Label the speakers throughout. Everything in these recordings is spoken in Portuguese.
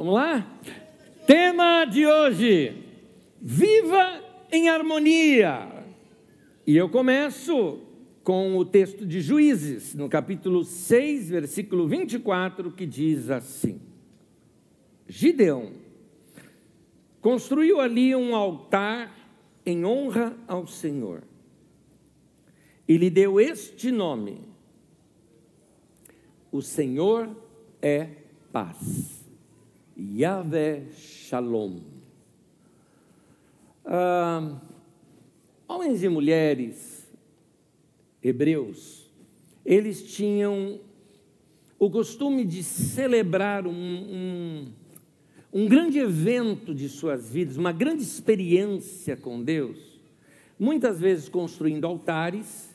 Speaker 1: Vamos lá? Tema de hoje: Viva em harmonia. E eu começo com o texto de Juízes, no capítulo 6, versículo 24, que diz assim: Gideão construiu ali um altar em honra ao Senhor e lhe deu este nome: O Senhor é paz. Yahvé Shalom. Ah, homens e mulheres hebreus, eles tinham o costume de celebrar um, um, um grande evento de suas vidas, uma grande experiência com Deus, muitas vezes construindo altares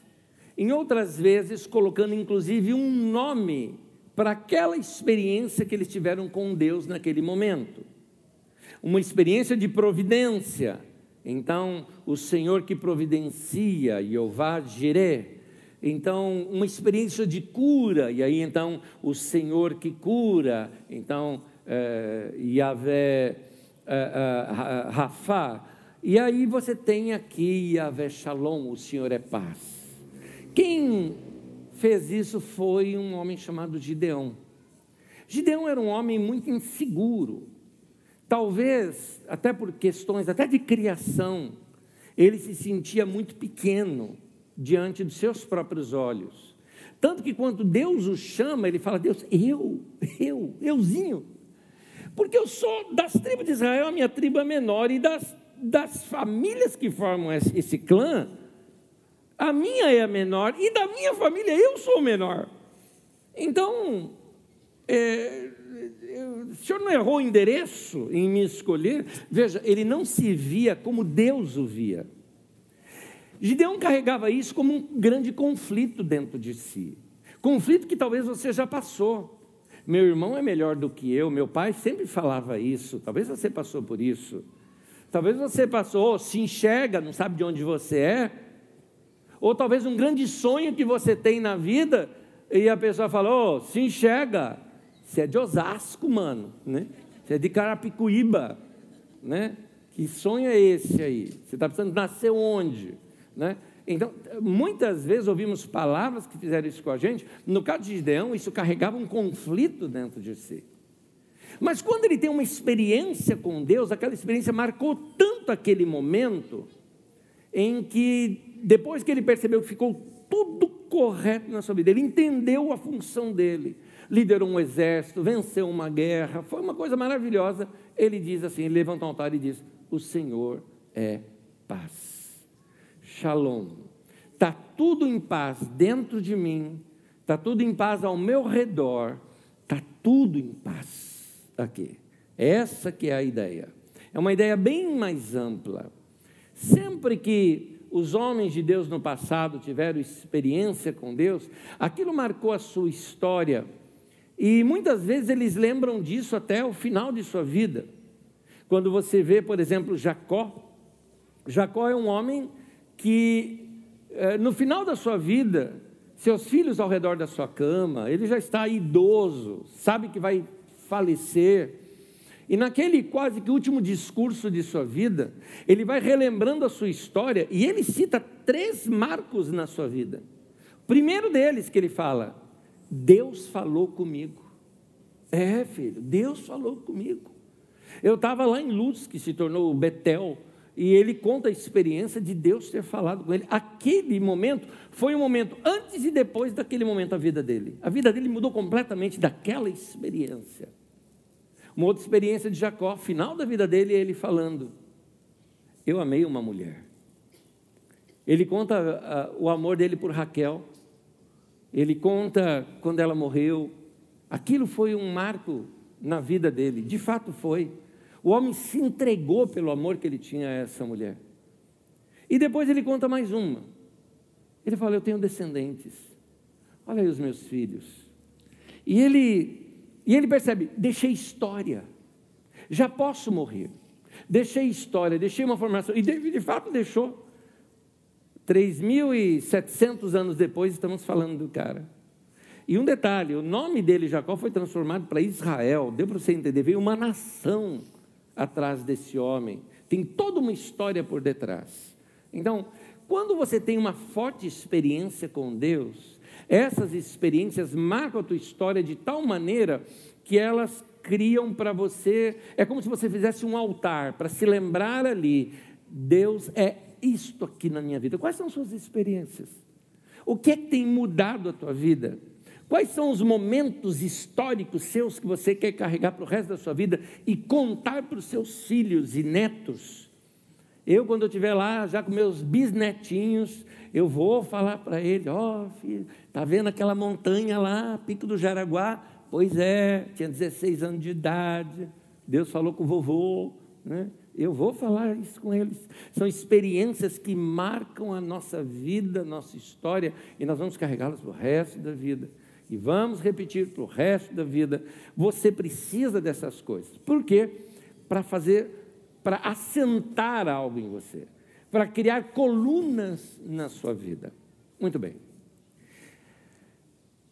Speaker 1: em outras vezes colocando inclusive um nome para aquela experiência que eles tiveram com Deus naquele momento. Uma experiência de providência. Então, o Senhor que providencia, Jeová Jireh. Então, uma experiência de cura, e aí então o Senhor que cura. Então, é, Yahvé é, é, Rafá. E aí você tem aqui Yahvé Shalom, o Senhor é paz. Quem fez isso foi um homem chamado Gideão. Gideão era um homem muito inseguro. Talvez, até por questões até de criação, ele se sentia muito pequeno diante dos seus próprios olhos. Tanto que quando Deus o chama, ele fala: Deus, eu, eu, euzinho. Porque eu sou das tribos de Israel, a minha tribo é menor, e das, das famílias que formam esse, esse clã, a minha é a menor e da minha família eu sou o menor. Então, é, o senhor não errou o endereço em me escolher? Veja, ele não se via como Deus o via. Gideão carregava isso como um grande conflito dentro de si. Conflito que talvez você já passou. Meu irmão é melhor do que eu, meu pai sempre falava isso. Talvez você passou por isso. Talvez você passou, se enxerga, não sabe de onde você é, ou talvez um grande sonho que você tem na vida, e a pessoa fala: oh, se enxerga, você é de Osasco, mano, né? Você é de Carapicuíba, né? Que sonho é esse aí? Você está precisando nascer onde? Né? Então, muitas vezes ouvimos palavras que fizeram isso com a gente. No caso de Gideão, isso carregava um conflito dentro de si. Mas quando ele tem uma experiência com Deus, aquela experiência marcou tanto aquele momento em que depois que ele percebeu que ficou tudo correto na sua vida, ele entendeu a função dele, liderou um exército, venceu uma guerra, foi uma coisa maravilhosa. Ele diz assim: ele levanta um altar e diz: O Senhor é paz. Shalom. Está tudo em paz dentro de mim, está tudo em paz ao meu redor, está tudo em paz aqui. Essa que é a ideia. É uma ideia bem mais ampla. Sempre que os homens de Deus no passado tiveram experiência com Deus, aquilo marcou a sua história. E muitas vezes eles lembram disso até o final de sua vida. Quando você vê, por exemplo, Jacó, Jacó é um homem que, eh, no final da sua vida, seus filhos ao redor da sua cama, ele já está idoso, sabe que vai falecer, e naquele quase que último discurso de sua vida, ele vai relembrando a sua história e ele cita três marcos na sua vida. O primeiro deles que ele fala: Deus falou comigo. É, filho, Deus falou comigo. Eu estava lá em Luz, que se tornou Betel, e ele conta a experiência de Deus ter falado com ele. Aquele momento foi um momento antes e depois daquele momento da vida dele. A vida dele mudou completamente daquela experiência. Uma outra experiência de Jacó, final da vida dele, é ele falando: Eu amei uma mulher. Ele conta uh, o amor dele por Raquel. Ele conta quando ela morreu. Aquilo foi um marco na vida dele. De fato foi. O homem se entregou pelo amor que ele tinha a essa mulher. E depois ele conta mais uma. Ele fala: Eu tenho descendentes. Olha aí os meus filhos. E ele e ele percebe: deixei história, já posso morrer. Deixei história, deixei uma formação. E de, de fato deixou. 3.700 anos depois, estamos falando do cara. E um detalhe: o nome dele, Jacó, foi transformado para Israel. Deu para você entender? Veio uma nação atrás desse homem. Tem toda uma história por detrás. Então, quando você tem uma forte experiência com Deus, essas experiências marcam a tua história de tal maneira que elas criam para você, é como se você fizesse um altar para se lembrar ali, Deus é isto aqui na minha vida. Quais são suas experiências? O que é que tem mudado a tua vida? Quais são os momentos históricos seus que você quer carregar para o resto da sua vida e contar para os seus filhos e netos? Eu, quando eu estiver lá, já com meus bisnetinhos, eu vou falar para ele: Ó, oh, filho, está vendo aquela montanha lá, Pico do Jaraguá? Pois é, tinha 16 anos de idade, Deus falou com o vovô, né? Eu vou falar isso com eles. São experiências que marcam a nossa vida, nossa história, e nós vamos carregá-las para o resto da vida. E vamos repetir para o resto da vida. Você precisa dessas coisas. Por quê? Para fazer, para assentar algo em você, para criar colunas na sua vida. Muito bem.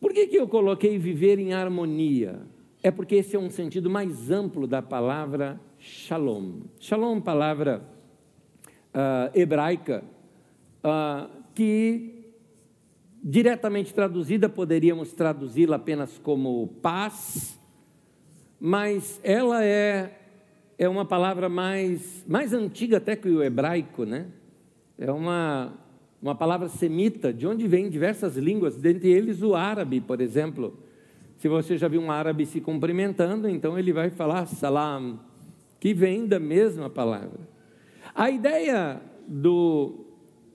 Speaker 1: Por que, que eu coloquei viver em harmonia? É porque esse é um sentido mais amplo da palavra shalom. Shalom, palavra uh, hebraica, uh, que diretamente traduzida poderíamos traduzi-la apenas como paz, mas ela é, é uma palavra mais, mais antiga até que o hebraico, né? É uma, uma palavra semita, de onde vem diversas línguas, dentre eles o árabe, por exemplo. Se você já viu um árabe se cumprimentando, então ele vai falar salam, que vem da mesma palavra. A ideia do,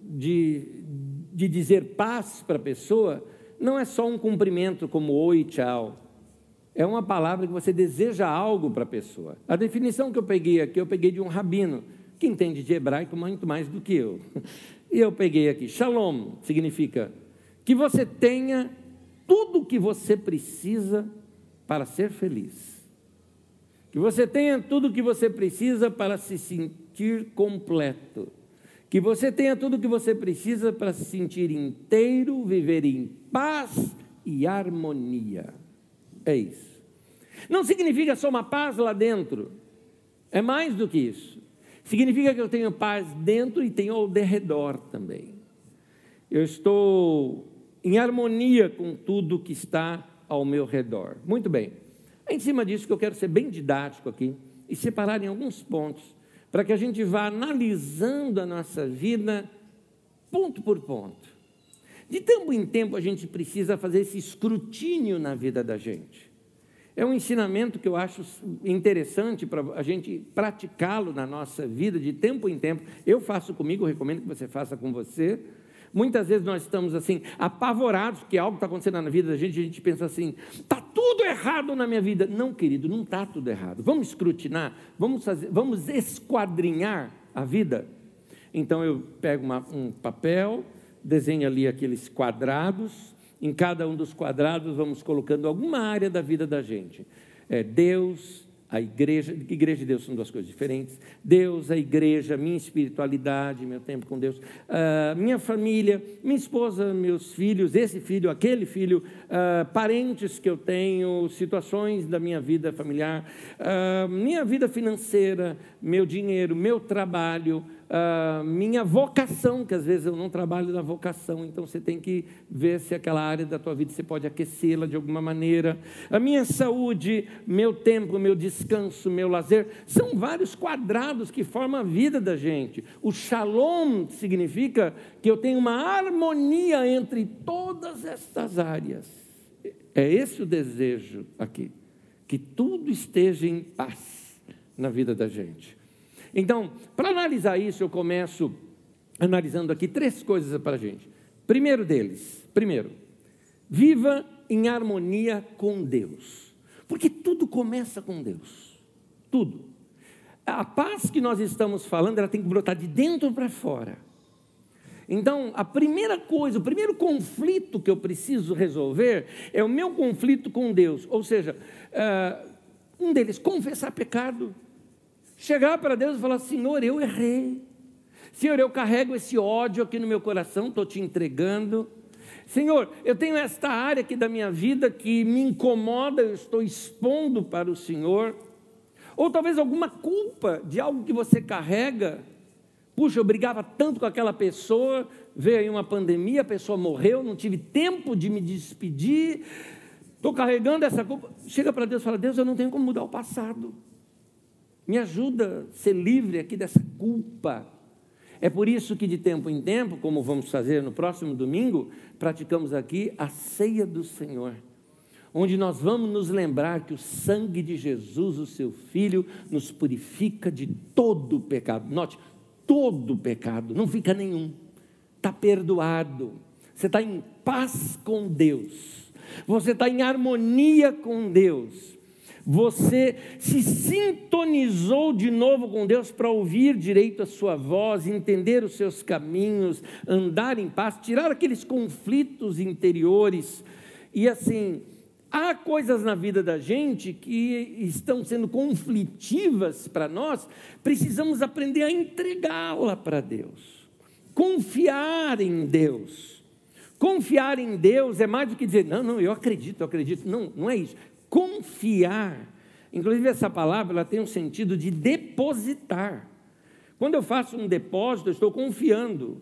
Speaker 1: de, de dizer paz para a pessoa não é só um cumprimento como oi, tchau. É uma palavra que você deseja algo para a pessoa. A definição que eu peguei aqui, eu peguei de um rabino, que entende de hebraico muito mais do que eu. E eu peguei aqui, shalom significa que você tenha tudo o que você precisa para ser feliz. Que você tenha tudo o que você precisa para se sentir completo. Que você tenha tudo o que você precisa para se sentir inteiro, viver em paz e harmonia. É isso. Não significa só uma paz lá dentro. É mais do que isso. Significa que eu tenho paz dentro e tenho ao derredor também. Eu estou em harmonia com tudo que está ao meu redor. Muito bem. É em cima disso que eu quero ser bem didático aqui e separar em alguns pontos, para que a gente vá analisando a nossa vida ponto por ponto. De tempo em tempo a gente precisa fazer esse escrutínio na vida da gente. É um ensinamento que eu acho interessante para a gente praticá-lo na nossa vida de tempo em tempo. Eu faço comigo, recomendo que você faça com você. Muitas vezes nós estamos assim, apavorados que algo está acontecendo na vida da gente, a gente pensa assim, está tudo errado na minha vida. Não, querido, não está tudo errado. Vamos escrutinar, vamos, fazer, vamos esquadrinhar a vida. Então eu pego uma, um papel, desenho ali aqueles quadrados, em cada um dos quadrados vamos colocando alguma área da vida da gente. É Deus, a igreja, igreja e Deus são duas coisas diferentes. Deus, a igreja, minha espiritualidade, meu tempo com Deus, uh, minha família, minha esposa, meus filhos, esse filho, aquele filho, uh, parentes que eu tenho, situações da minha vida familiar, uh, minha vida financeira, meu dinheiro, meu trabalho, minha vocação, que às vezes eu não trabalho na vocação, então você tem que ver se aquela área da tua vida você pode aquecê-la de alguma maneira. A minha saúde, meu tempo, meu descanso, meu lazer, são vários quadrados que formam a vida da gente. O shalom significa que eu tenho uma harmonia entre todas essas áreas. É esse o desejo aqui, que tudo esteja em paz na vida da gente. Então, para analisar isso, eu começo analisando aqui três coisas para a gente. Primeiro deles, primeiro, viva em harmonia com Deus, porque tudo começa com Deus, tudo. A paz que nós estamos falando, ela tem que brotar de dentro para fora. Então, a primeira coisa, o primeiro conflito que eu preciso resolver é o meu conflito com Deus, ou seja, uh, um deles, confessar pecado. Chegar para Deus e falar: Senhor, eu errei. Senhor, eu carrego esse ódio aqui no meu coração, estou te entregando. Senhor, eu tenho esta área aqui da minha vida que me incomoda, eu estou expondo para o Senhor. Ou talvez alguma culpa de algo que você carrega. Puxa, eu brigava tanto com aquela pessoa, veio aí uma pandemia, a pessoa morreu, não tive tempo de me despedir. Estou carregando essa culpa. Chega para Deus e fala: Deus, eu não tenho como mudar o passado. Me ajuda a ser livre aqui dessa culpa. É por isso que de tempo em tempo, como vamos fazer no próximo domingo, praticamos aqui a ceia do Senhor, onde nós vamos nos lembrar que o sangue de Jesus, o seu Filho, nos purifica de todo o pecado. Note, todo o pecado, não fica nenhum, está perdoado, você está em paz com Deus, você está em harmonia com Deus você se sintonizou de novo com Deus para ouvir direito a sua voz, entender os seus caminhos, andar em paz, tirar aqueles conflitos interiores. E assim, há coisas na vida da gente que estão sendo conflitivas para nós, precisamos aprender a entregá-la para Deus, confiar em Deus. Confiar em Deus é mais do que dizer, não, não, eu acredito, eu acredito. Não, não é isso confiar. Inclusive, essa palavra ela tem um sentido de depositar. Quando eu faço um depósito, eu estou confiando.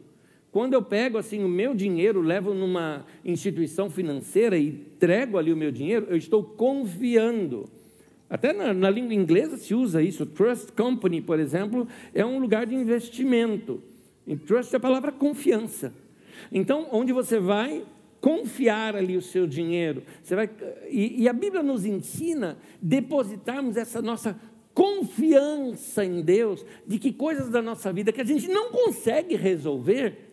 Speaker 1: Quando eu pego assim o meu dinheiro, levo numa instituição financeira e entrego ali o meu dinheiro, eu estou confiando. Até na, na, língua inglesa se usa isso. Trust company, por exemplo, é um lugar de investimento. E trust é a palavra confiança. Então, onde você vai, confiar ali o seu dinheiro. Você vai, e, e a Bíblia nos ensina depositarmos essa nossa confiança em Deus, de que coisas da nossa vida que a gente não consegue resolver,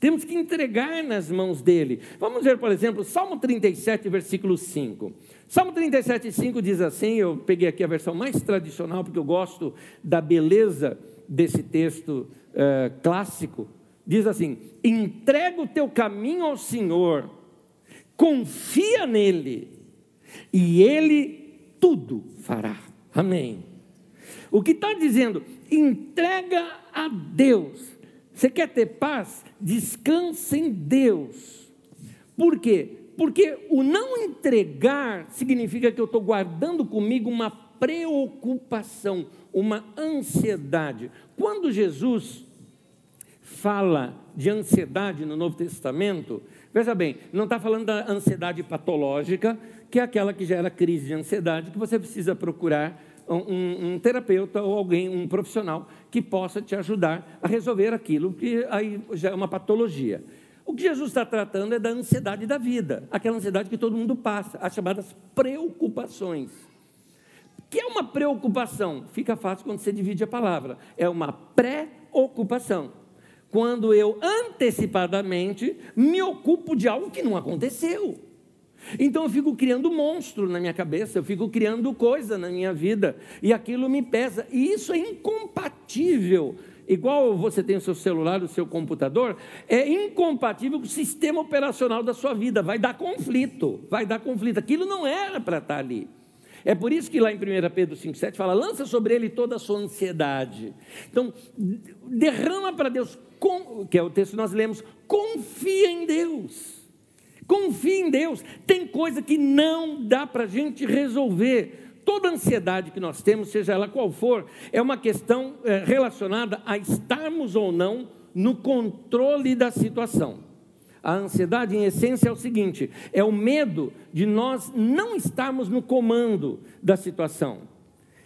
Speaker 1: temos que entregar nas mãos dele. Vamos ver, por exemplo, Salmo 37, versículo 5. Salmo 37, 5 diz assim: eu peguei aqui a versão mais tradicional, porque eu gosto da beleza desse texto uh, clássico diz assim: entrega o teu caminho ao Senhor, confia nele, e ele tudo fará. Amém. O que está dizendo? Entrega a Deus. Você quer ter paz? Descansa em Deus. Por quê? Porque o não entregar significa que eu estou guardando comigo uma preocupação, uma ansiedade. Quando Jesus fala de ansiedade no Novo Testamento, veja bem, não está falando da ansiedade patológica, que é aquela que gera crise de ansiedade, que você precisa procurar um, um, terapeuta ou alguém, um profissional, que possa te ajudar a resolver aquilo, que aí já é uma patologia. O que Jesus está tratando é da ansiedade da vida, aquela ansiedade que todo mundo passa, as chamadas preocupações. Que é uma preocupação? Fica fácil quando você divide a palavra. É uma pré-ocupação quando eu antecipadamente me ocupo de algo que não aconteceu. Então eu fico criando monstro na minha cabeça, eu fico criando coisa na minha vida, e aquilo me pesa, e isso é incompatível. Igual você tem o seu celular, o seu computador, é incompatível com o sistema operacional da sua vida, vai dar conflito, vai dar conflito. Aquilo não era para estar ali. É por isso que lá em 1 Pedro 5,7 fala: lança sobre ele toda a sua ansiedade. Então, derrama para Deus, que é o texto que nós lemos, confia em Deus. Confia em Deus. Tem coisa que não dá para a gente resolver. Toda ansiedade que nós temos, seja ela qual for, é uma questão é, relacionada a estarmos ou não no controle da situação. A ansiedade, em essência, é o seguinte: é o medo de nós não estarmos no comando da situação.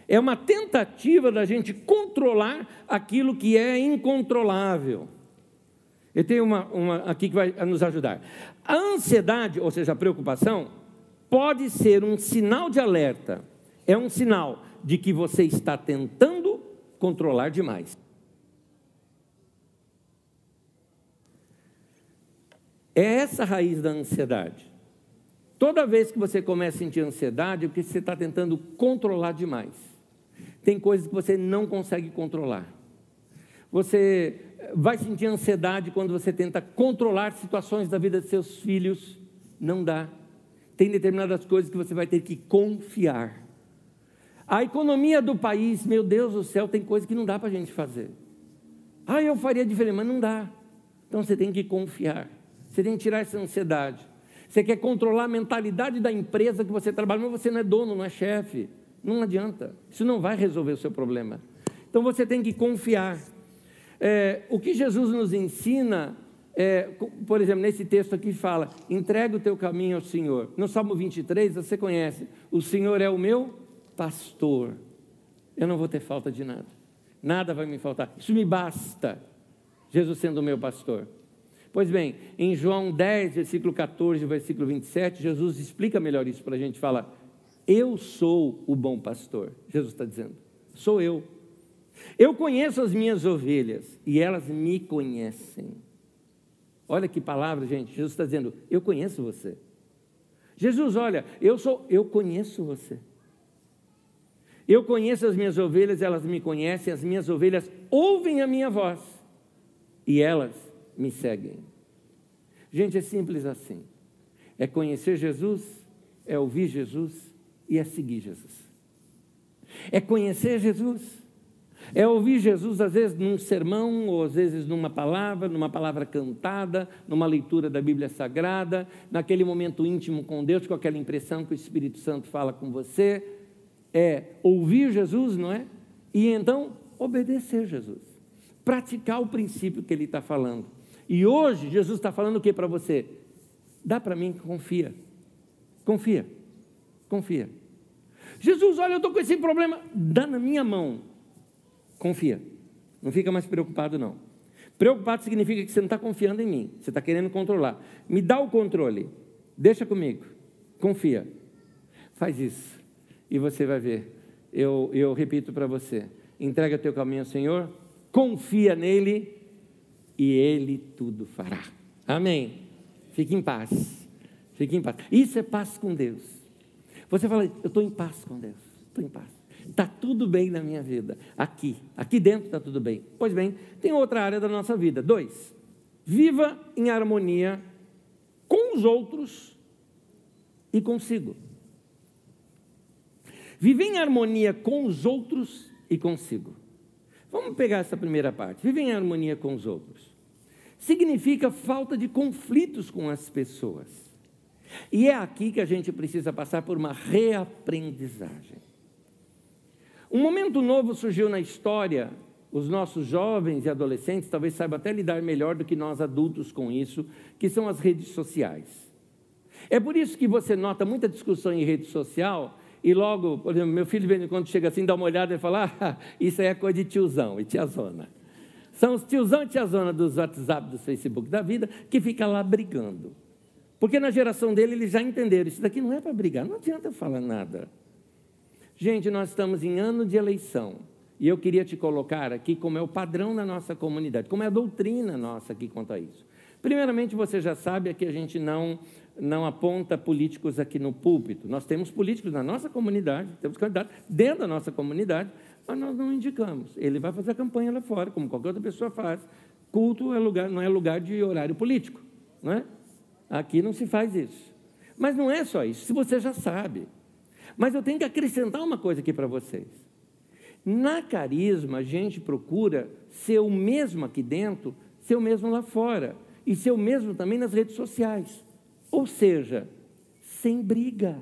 Speaker 1: É uma tentativa da gente controlar aquilo que é incontrolável. Eu tenho uma, uma aqui que vai nos ajudar. A ansiedade, ou seja, a preocupação, pode ser um sinal de alerta. É um sinal de que você está tentando controlar demais. É essa a raiz da ansiedade. Toda vez que você começa a sentir ansiedade, é porque você está tentando controlar demais. Tem coisas que você não consegue controlar. Você vai sentir ansiedade quando você tenta controlar situações da vida de seus filhos. Não dá. Tem determinadas coisas que você vai ter que confiar. A economia do país, meu Deus do céu, tem coisas que não dá para a gente fazer. Ah, eu faria diferente, mas não dá. Então você tem que confiar. Você tem que tirar essa ansiedade. Você quer controlar a mentalidade da empresa que você trabalha, mas você não é dono, não é chefe. Não adianta. Isso não vai resolver o seu problema. Então você tem que confiar. É, o que Jesus nos ensina, é, por exemplo, nesse texto aqui fala: entrega o teu caminho ao Senhor. No Salmo 23, você conhece: o Senhor é o meu pastor. Eu não vou ter falta de nada. Nada vai me faltar. Isso me basta. Jesus sendo o meu pastor. Pois bem, em João 10, versículo 14, versículo 27, Jesus explica melhor isso para a gente. Fala: Eu sou o bom pastor. Jesus está dizendo: Sou eu. Eu conheço as minhas ovelhas e elas me conhecem. Olha que palavra, gente. Jesus está dizendo: Eu conheço você. Jesus, olha, eu sou, eu conheço você. Eu conheço as minhas ovelhas, elas me conhecem, as minhas ovelhas ouvem a minha voz e elas me seguem. Gente, é simples assim. É conhecer Jesus, é ouvir Jesus e é seguir Jesus. É conhecer Jesus, é ouvir Jesus, às vezes num sermão, ou às vezes numa palavra, numa palavra cantada, numa leitura da Bíblia Sagrada, naquele momento íntimo com Deus, com aquela impressão que o Espírito Santo fala com você. É ouvir Jesus, não é? E então obedecer Jesus. Praticar o princípio que ele está falando. E hoje, Jesus está falando o que para você? Dá para mim, confia. Confia. Confia. Jesus, olha, eu estou com esse problema. Dá na minha mão confia. Não fica mais preocupado, não. Preocupado significa que você não está confiando em mim, você está querendo controlar. Me dá o controle, deixa comigo, confia. Faz isso e você vai ver. Eu, eu repito para você: entrega teu caminho ao Senhor, confia nele e ele tudo fará. Amém. Fique em paz. Fique em paz. Isso é paz com Deus. Você fala, eu estou em paz com Deus. Estou em paz. Está tudo bem na minha vida. Aqui, aqui dentro está tudo bem. Pois bem, tem outra área da nossa vida. Dois, viva em harmonia com os outros e consigo. Viver em harmonia com os outros e consigo. Vamos pegar essa primeira parte. Viver em harmonia com os outros. Significa falta de conflitos com as pessoas. E é aqui que a gente precisa passar por uma reaprendizagem. Um momento novo surgiu na história. Os nossos jovens e adolescentes talvez saibam até lidar melhor do que nós adultos com isso, que são as redes sociais. É por isso que você nota muita discussão em rede social e logo, por exemplo, meu filho quando chega assim, dá uma olhada e fala: ah, isso aí é coisa de tiozão e tiazona. São os tiozão e tiazona dos WhatsApp, dos Facebook da vida, que fica lá brigando. Porque na geração dele eles já entenderam, isso daqui não é para brigar, não adianta falar nada. Gente, nós estamos em ano de eleição. E eu queria te colocar aqui como é o padrão na nossa comunidade, como é a doutrina nossa aqui quanto a isso. Primeiramente, você já sabe que a gente não, não aponta políticos aqui no púlpito. Nós temos políticos na nossa comunidade, temos candidatos dentro da nossa comunidade, mas nós não indicamos. Ele vai fazer a campanha lá fora, como qualquer outra pessoa faz. Culto é lugar, não é lugar de horário político. Não é? Aqui não se faz isso. Mas não é só isso, se você já sabe. Mas eu tenho que acrescentar uma coisa aqui para vocês. Na carisma, a gente procura ser o mesmo aqui dentro, ser o mesmo lá fora. E ser o mesmo também nas redes sociais. Ou seja, sem briga.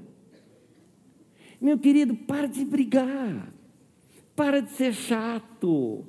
Speaker 1: Meu querido, para de brigar. Para de ser chato.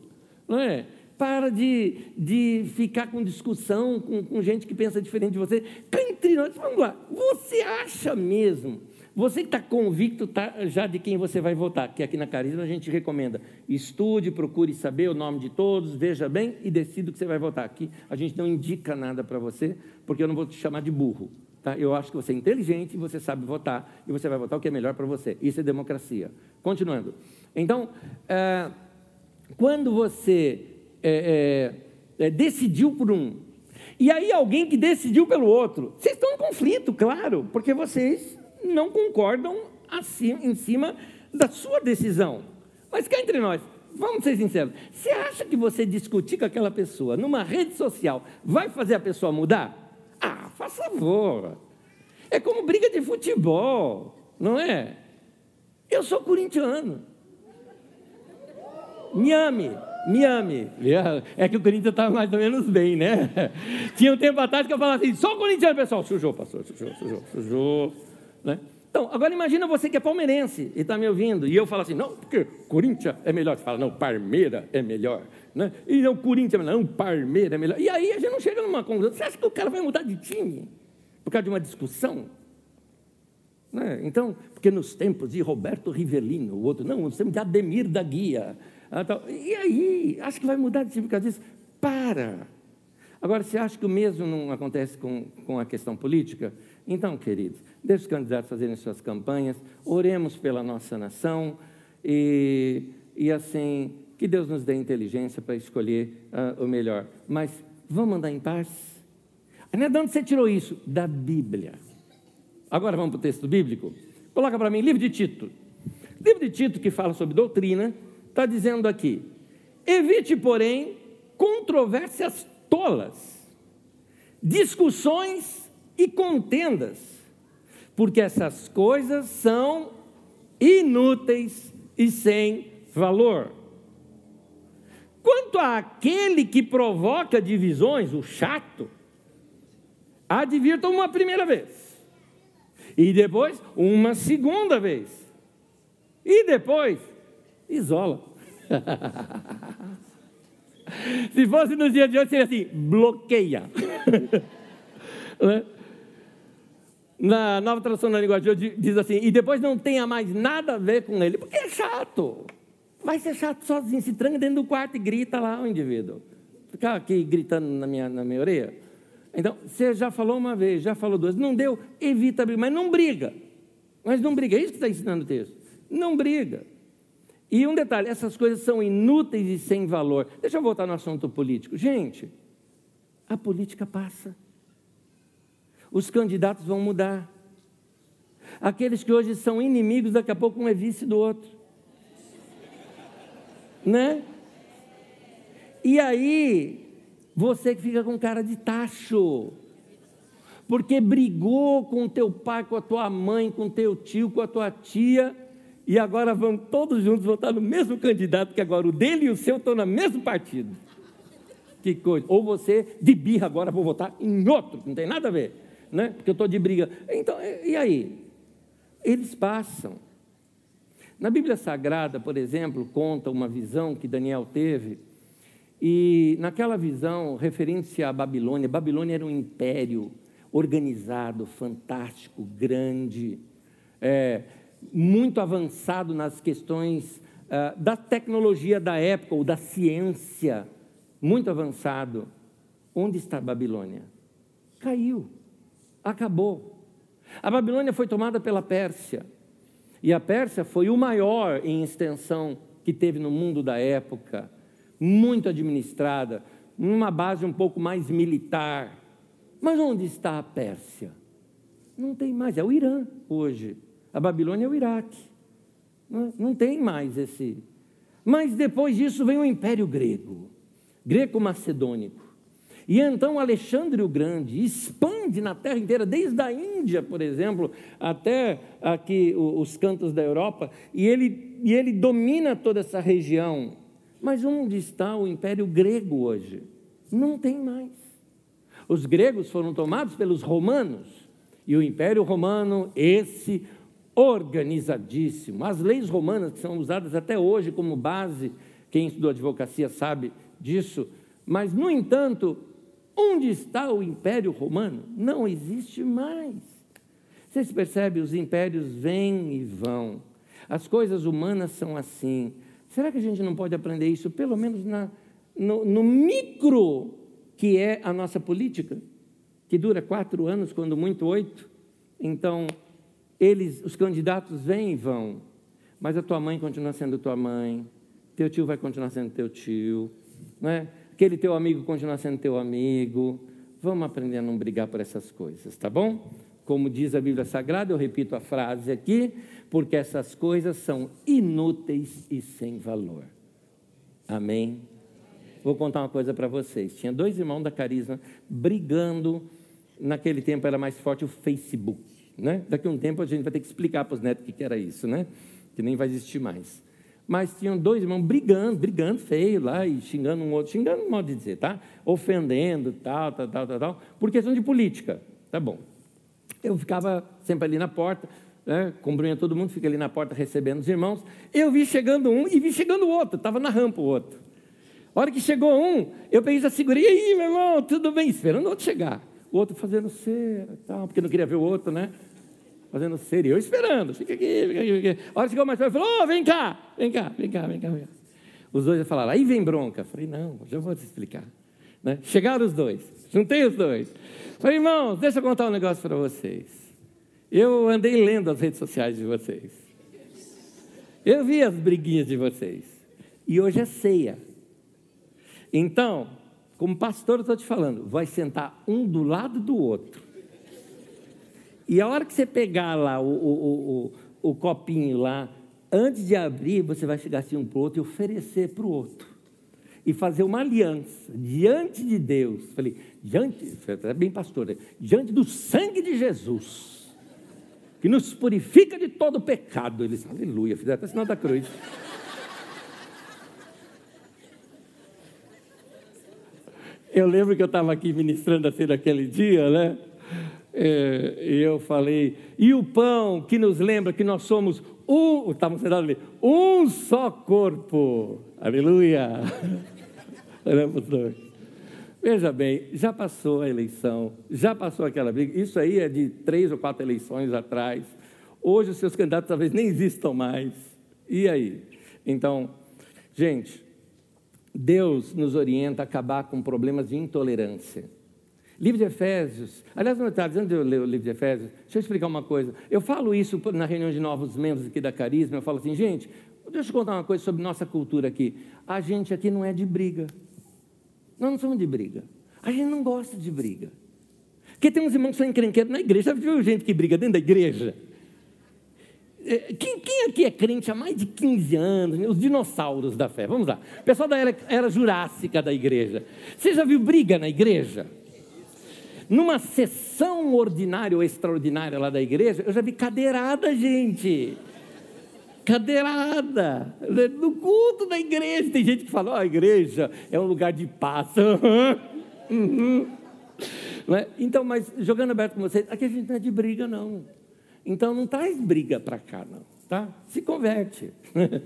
Speaker 1: Não é? Para de, de ficar com discussão com, com gente que pensa diferente de você. Cá entre nós, vamos lá. Você acha mesmo você que está convicto tá, já de quem você vai votar, que aqui na Carisma a gente recomenda. Estude, procure saber o nome de todos, veja bem e decida o que você vai votar. Aqui a gente não indica nada para você, porque eu não vou te chamar de burro. Tá? Eu acho que você é inteligente, você sabe votar, e você vai votar o que é melhor para você. Isso é democracia. Continuando. Então, é, quando você é, é, é decidiu por um, e aí alguém que decidiu pelo outro, vocês estão em conflito, claro, porque vocês não concordam assim, em cima da sua decisão. Mas cá entre nós, vamos ser sinceros, você acha que você discutir com aquela pessoa numa rede social vai fazer a pessoa mudar? Faz favor. É como briga de futebol, não é? Eu sou corintiano. Me ame, me ame. É que o Corinthians estava mais ou menos bem, né? Tinha um tempo atrás que eu falava assim, só o Corinthians, pessoal, sujou, pastor, sujou, sujou, sujou. Né? Então, agora imagina você que é palmeirense e está me ouvindo, e eu falo assim, não, porque Corinthians é melhor. Você fala, não, Parmeira é melhor. Né? E não, Corinthians, não, Parmeira é melhor. E aí a gente não chega numa conclusão. Você acha que o cara vai mudar de time por causa de uma discussão? Né? Então, porque nos tempos de Roberto Rivelino, o outro, não, nos tempos de Ademir da Guia, ah. E aí, acho que vai mudar de tipo por causa disso? Para! Agora, você acha que o mesmo não acontece com, com a questão política? Então, queridos, deixe os candidatos fazerem suas campanhas, oremos pela nossa nação e, e assim, que Deus nos dê inteligência para escolher uh, o melhor. Mas vamos andar em paz? Né, de onde você tirou isso? Da Bíblia. Agora vamos para o texto bíblico? Coloca para mim, livro de Tito. Livro de Tito que fala sobre doutrina, está dizendo aqui: evite, porém, controvérsias tolas, discussões e contendas, porque essas coisas são inúteis e sem valor. Quanto àquele que provoca divisões, o chato, advirtam uma primeira vez, e depois uma segunda vez, e depois isola. Se fosse nos dias de hoje, seria assim: bloqueia. Né? Na nova tradução da linguagem hoje diz assim: e depois não tenha mais nada a ver com ele, porque é chato. Vai ser chato sozinho, se tranca dentro do quarto e grita lá o indivíduo. Ficar aqui gritando na minha, na minha orelha. Então, você já falou uma vez, já falou duas, não deu, evita brigar, mas não briga. Mas não briga, é isso que está ensinando o texto. Não briga. E um detalhe: essas coisas são inúteis e sem valor. Deixa eu voltar no assunto político. Gente, a política passa. Os candidatos vão mudar. Aqueles que hoje são inimigos, daqui a pouco um é vice do outro. Né? E aí, você que fica com cara de tacho, porque brigou com teu pai, com a tua mãe, com teu tio, com a tua tia, e agora vão todos juntos votar no mesmo candidato, que agora o dele e o seu estão no mesmo partido. Que coisa. Ou você, de birra, agora vou votar em outro, não tem nada a ver, né? porque eu estou de briga. Então, e aí? Eles passam. Na Bíblia Sagrada, por exemplo, conta uma visão que Daniel teve, e naquela visão, referente à Babilônia, Babilônia era um império organizado, fantástico, grande. É, muito avançado nas questões uh, da tecnologia da época, ou da ciência, muito avançado. Onde está a Babilônia? Caiu, acabou. A Babilônia foi tomada pela Pérsia, e a Pérsia foi o maior em extensão que teve no mundo da época, muito administrada, numa base um pouco mais militar. Mas onde está a Pérsia? Não tem mais, é o Irã hoje. A Babilônia é o Iraque. Não, não tem mais esse. Mas depois disso vem o Império Grego, greco-macedônico. E então Alexandre o Grande expande na terra inteira, desde a Índia, por exemplo, até aqui os cantos da Europa, e ele, e ele domina toda essa região. Mas onde está o Império Grego hoje? Não tem mais. Os gregos foram tomados pelos romanos, e o Império Romano, esse organizadíssimo. As leis romanas, que são usadas até hoje como base, quem estudou advocacia sabe disso, mas, no entanto, onde está o Império Romano? Não existe mais. Vocês percebem? Os impérios vêm e vão. As coisas humanas são assim. Será que a gente não pode aprender isso, pelo menos na, no, no micro que é a nossa política? Que dura quatro anos, quando muito oito. Então, eles, os candidatos vêm e vão, mas a tua mãe continua sendo tua mãe, teu tio vai continuar sendo teu tio, não é? Aquele teu amigo continua sendo teu amigo. Vamos aprender a não brigar por essas coisas, tá bom? Como diz a Bíblia Sagrada, eu repito a frase aqui, porque essas coisas são inúteis e sem valor. Amém? Vou contar uma coisa para vocês. Tinha dois irmãos da Carisma brigando. Naquele tempo era mais forte o Facebook. Né? Daqui a um tempo a gente vai ter que explicar para os netos o que era isso, né? que nem vai existir mais. Mas tinham dois irmãos brigando, brigando feio lá e xingando um outro, xingando um modo de dizer, tá? Ofendendo, tal, tal, tal, tal, tal, por questão de política. Tá bom. Eu ficava sempre ali na porta, né, cumprimento todo mundo, fica ali na porta recebendo os irmãos. Eu vi chegando um e vi chegando o outro, estava na rampa o outro. A hora que chegou um, eu peguei já segurei, e aí, meu irmão, tudo bem? Esperando o outro chegar. O outro fazendo cera, tal, porque não queria ver o outro, né? Fazendo cera, e eu esperando, fica aqui, fica aqui, fica aqui. A hora chegou mais perto, falou, oh, vem cá, vem cá, vem cá, vem cá, vem cá. Os dois falaram, aí vem bronca. Eu falei, não, já vou te explicar. Né? Chegaram os dois, juntei os dois. Falei, irmãos, deixa eu contar um negócio para vocês. Eu andei lendo as redes sociais de vocês. Eu vi as briguinhas de vocês. E hoje é ceia. Então, como pastor, eu estou te falando, vai sentar um do lado do outro. E a hora que você pegar lá o, o, o, o copinho lá, antes de abrir, você vai chegar assim um para o outro e oferecer para o outro. E fazer uma aliança diante de Deus. Falei, diante, é bem pastor, diante do sangue de Jesus, que nos purifica de todo pecado. Eles, aleluia, fizeram até sinal da cruz. Eu lembro que eu estava aqui ministrando assim naquele dia, né? É, eu falei, e o pão que nos lembra que nós somos um, estamos sentados ali, um só corpo. Aleluia. Veja bem, já passou a eleição, já passou aquela briga. Isso aí é de três ou quatro eleições atrás. Hoje os seus candidatos talvez nem existam mais. E aí? Então, gente, Deus nos orienta a acabar com problemas de intolerância. Livro de Efésios, aliás, não está antes de eu ler o livro de Efésios, deixa eu explicar uma coisa. Eu falo isso na reunião de novos membros aqui da Carisma, eu falo assim, gente, deixa eu contar uma coisa sobre nossa cultura aqui. A gente aqui não é de briga. Nós não somos de briga. A gente não gosta de briga. Porque tem uns irmãos que são encrenqueiros na igreja. Já viu gente que briga dentro da igreja? É, quem, quem, aqui é crente há mais de 15 anos? Os dinossauros da fé. Vamos lá. O pessoal da era, era jurássica da igreja. Você já viu briga na igreja? Numa sessão ordinária ou extraordinária lá da igreja, eu já vi cadeirada, gente. Cadeirada. No culto da igreja. Tem gente que fala: oh, a igreja é um lugar de paz. Uhum. É? Então, mas jogando aberto com vocês, aqui a gente não é de briga, não. Então não traz briga para cá, não. Tá? Se converte.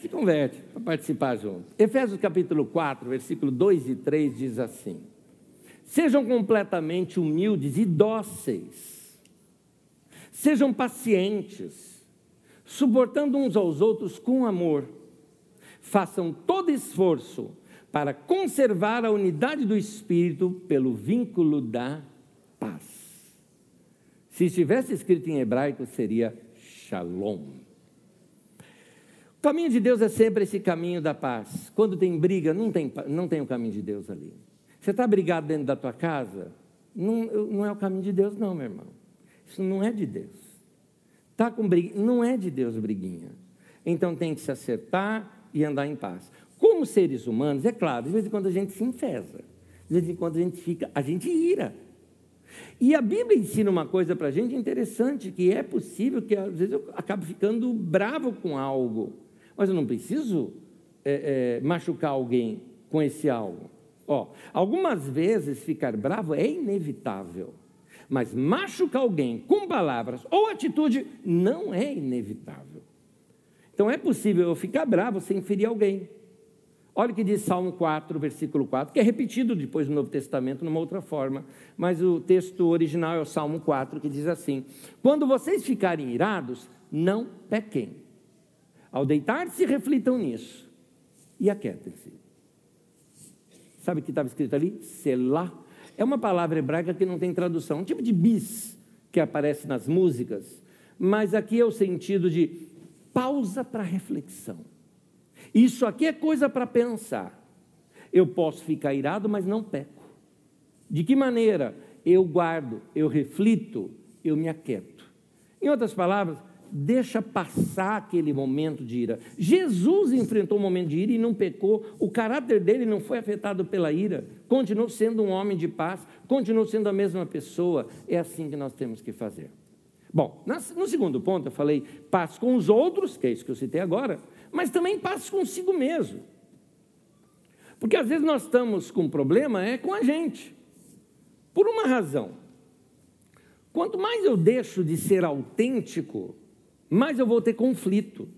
Speaker 1: Se converte para participar junto. Efésios capítulo 4, versículo 2 e 3 diz assim: Sejam completamente humildes e dóceis. Sejam pacientes, suportando uns aos outros com amor. Façam todo esforço para conservar a unidade do espírito pelo vínculo da paz. Se estivesse escrito em hebraico, seria Shalom. O caminho de Deus é sempre esse caminho da paz. Quando tem briga, não tem, não tem o caminho de Deus ali. Você está brigado dentro da tua casa? Não, não é o caminho de Deus, não, meu irmão. Isso não é de Deus. Está com briga, não é de Deus briguinha. Então tem que se acertar e andar em paz. Como seres humanos, é claro, de vez em quando a gente se enfesa. De vez em quando a gente fica, a gente ira. E a Bíblia ensina uma coisa para a gente interessante, que é possível que às vezes eu acabe ficando bravo com algo, mas eu não preciso é, é, machucar alguém com esse algo. Ó, algumas vezes ficar bravo é inevitável, mas machucar alguém com palavras ou atitude não é inevitável. Então é possível eu ficar bravo sem ferir alguém. Olha o que diz Salmo 4, versículo 4, que é repetido depois no Novo Testamento numa outra forma, mas o texto original é o Salmo 4, que diz assim: Quando vocês ficarem irados, não pequem. Ao deitar-se, reflitam nisso e aquietem-se. Sabe o que estava escrito ali? Selá. É uma palavra hebraica que não tem tradução, um tipo de bis que aparece nas músicas, mas aqui é o sentido de pausa para reflexão. Isso aqui é coisa para pensar. Eu posso ficar irado, mas não peco. De que maneira? Eu guardo, eu reflito, eu me aquieto. Em outras palavras, deixa passar aquele momento de ira. Jesus enfrentou um momento de ira e não pecou, o caráter dele não foi afetado pela ira, continuou sendo um homem de paz, continuou sendo a mesma pessoa. É assim que nós temos que fazer. Bom, no segundo ponto eu falei paz com os outros, que é isso que eu citei agora, mas também paz consigo mesmo. Porque às vezes nós estamos com um problema é com a gente. Por uma razão. Quanto mais eu deixo de ser autêntico, mais eu vou ter conflito.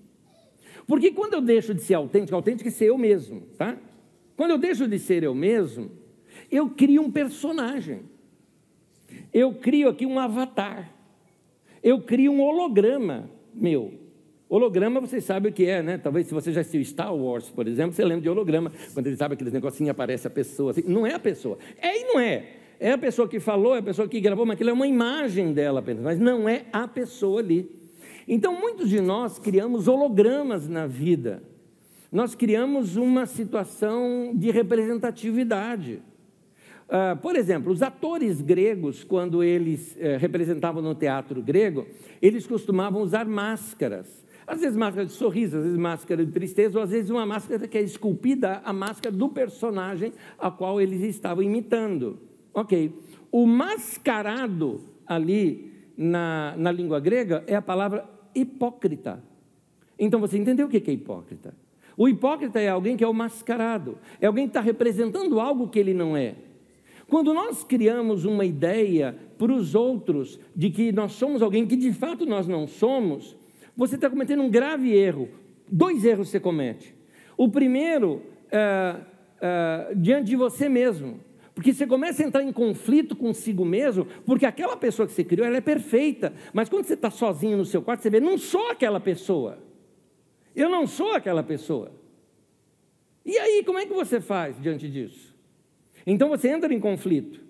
Speaker 1: Porque quando eu deixo de ser autêntico, autêntico é ser eu mesmo, tá? Quando eu deixo de ser eu mesmo, eu crio um personagem. Eu crio aqui um avatar. Eu crio um holograma meu. Holograma, vocês sabem o que é, né? Talvez se você já assistiu Star Wars, por exemplo, você lembra de holograma, quando ele sabe aqueles negocinhos aparece a pessoa assim. Não é a pessoa. É e não é. É a pessoa que falou, é a pessoa que gravou, mas aquilo é uma imagem dela apenas, mas não é a pessoa ali. Então, muitos de nós criamos hologramas na vida. Nós criamos uma situação de representatividade. Uh, por exemplo, os atores gregos, quando eles uh, representavam no teatro grego, eles costumavam usar máscaras. Às vezes máscara de sorriso, às vezes máscara de tristeza, ou às vezes uma máscara que é esculpida a máscara do personagem a qual eles estavam imitando. Ok. O mascarado ali na, na língua grega é a palavra hipócrita. Então você entendeu o que é hipócrita? O hipócrita é alguém que é o mascarado, é alguém que está representando algo que ele não é. Quando nós criamos uma ideia para os outros de que nós somos alguém que de fato nós não somos, você está cometendo um grave erro. Dois erros você comete. O primeiro, é, é, diante de você mesmo. Porque você começa a entrar em conflito consigo mesmo, porque aquela pessoa que você criou, ela é perfeita. Mas quando você está sozinho no seu quarto, você vê, não sou aquela pessoa. Eu não sou aquela pessoa. E aí, como é que você faz diante disso? Então você entra em conflito.